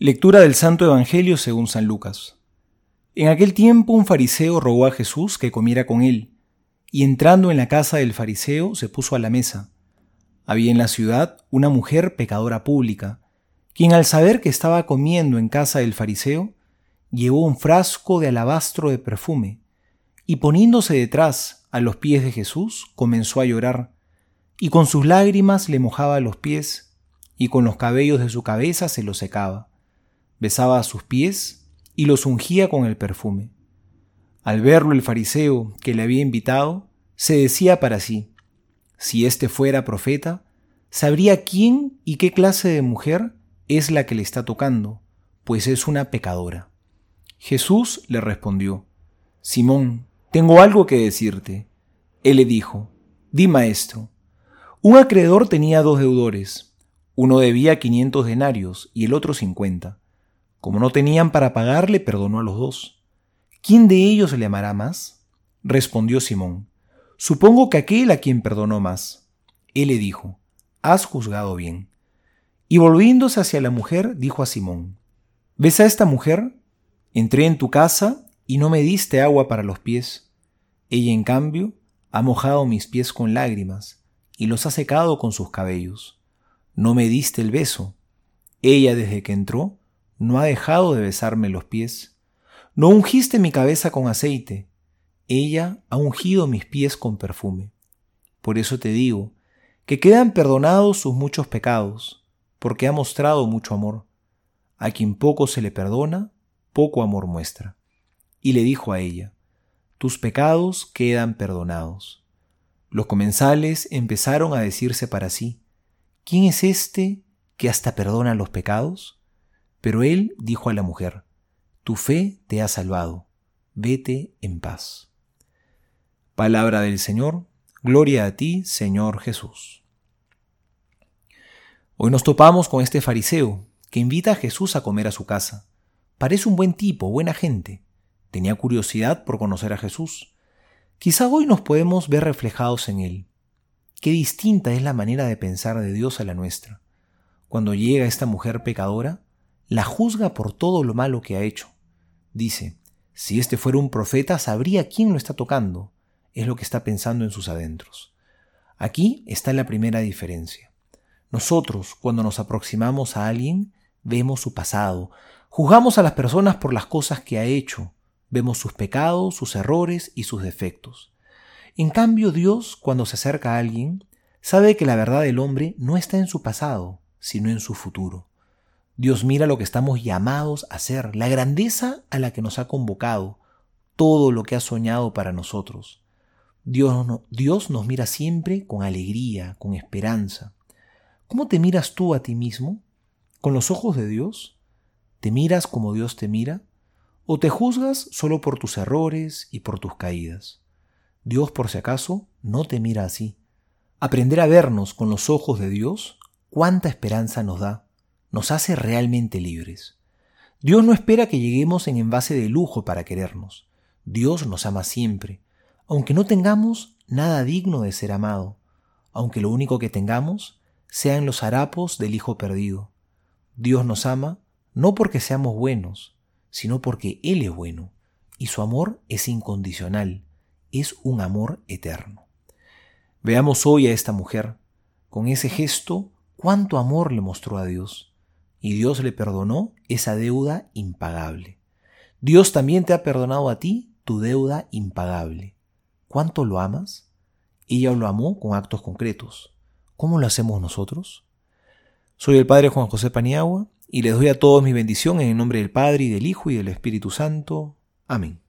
Lectura del Santo Evangelio según San Lucas. En aquel tiempo un fariseo rogó a Jesús que comiera con él, y entrando en la casa del fariseo se puso a la mesa. Había en la ciudad una mujer pecadora pública, quien al saber que estaba comiendo en casa del fariseo, llevó un frasco de alabastro de perfume, y poniéndose detrás a los pies de Jesús, comenzó a llorar, y con sus lágrimas le mojaba los pies, y con los cabellos de su cabeza se los secaba besaba sus pies y los ungía con el perfume. Al verlo el fariseo que le había invitado, se decía para sí, si éste fuera profeta, sabría quién y qué clase de mujer es la que le está tocando, pues es una pecadora. Jesús le respondió, Simón, tengo algo que decirte. Él le dijo, Di maestro. Un acreedor tenía dos deudores. Uno debía quinientos denarios y el otro cincuenta. Como no tenían para pagarle, perdonó a los dos. ¿Quién de ellos le amará más? Respondió Simón. Supongo que aquel a quien perdonó más. Él le dijo, Has juzgado bien. Y volviéndose hacia la mujer, dijo a Simón, ¿Ves a esta mujer? Entré en tu casa y no me diste agua para los pies. Ella, en cambio, ha mojado mis pies con lágrimas y los ha secado con sus cabellos. No me diste el beso. Ella, desde que entró, no ha dejado de besarme los pies. No ungiste mi cabeza con aceite, ella ha ungido mis pies con perfume. Por eso te digo, que quedan perdonados sus muchos pecados, porque ha mostrado mucho amor. A quien poco se le perdona, poco amor muestra. Y le dijo a ella, tus pecados quedan perdonados. Los comensales empezaron a decirse para sí, ¿quién es este que hasta perdona los pecados? Pero él dijo a la mujer, Tu fe te ha salvado, vete en paz. Palabra del Señor, gloria a ti, Señor Jesús. Hoy nos topamos con este fariseo que invita a Jesús a comer a su casa. Parece un buen tipo, buena gente. Tenía curiosidad por conocer a Jesús. Quizá hoy nos podemos ver reflejados en él. Qué distinta es la manera de pensar de Dios a la nuestra. Cuando llega esta mujer pecadora, la juzga por todo lo malo que ha hecho. Dice, si este fuera un profeta, sabría quién lo está tocando. Es lo que está pensando en sus adentros. Aquí está la primera diferencia. Nosotros, cuando nos aproximamos a alguien, vemos su pasado, juzgamos a las personas por las cosas que ha hecho, vemos sus pecados, sus errores y sus defectos. En cambio, Dios, cuando se acerca a alguien, sabe que la verdad del hombre no está en su pasado, sino en su futuro. Dios mira lo que estamos llamados a hacer, la grandeza a la que nos ha convocado, todo lo que ha soñado para nosotros. Dios, Dios nos mira siempre con alegría, con esperanza. ¿Cómo te miras tú a ti mismo? ¿Con los ojos de Dios? ¿Te miras como Dios te mira? ¿O te juzgas solo por tus errores y por tus caídas? Dios, por si acaso, no te mira así. Aprender a vernos con los ojos de Dios, cuánta esperanza nos da nos hace realmente libres. Dios no espera que lleguemos en envase de lujo para querernos. Dios nos ama siempre, aunque no tengamos nada digno de ser amado, aunque lo único que tengamos sean los harapos del Hijo perdido. Dios nos ama no porque seamos buenos, sino porque Él es bueno, y su amor es incondicional, es un amor eterno. Veamos hoy a esta mujer, con ese gesto, cuánto amor le mostró a Dios y Dios le perdonó esa deuda impagable. Dios también te ha perdonado a ti tu deuda impagable. ¿Cuánto lo amas? Ella lo amó con actos concretos. ¿Cómo lo hacemos nosotros? Soy el Padre Juan José Paniagua y les doy a todos mi bendición en el nombre del Padre y del Hijo y del Espíritu Santo. Amén.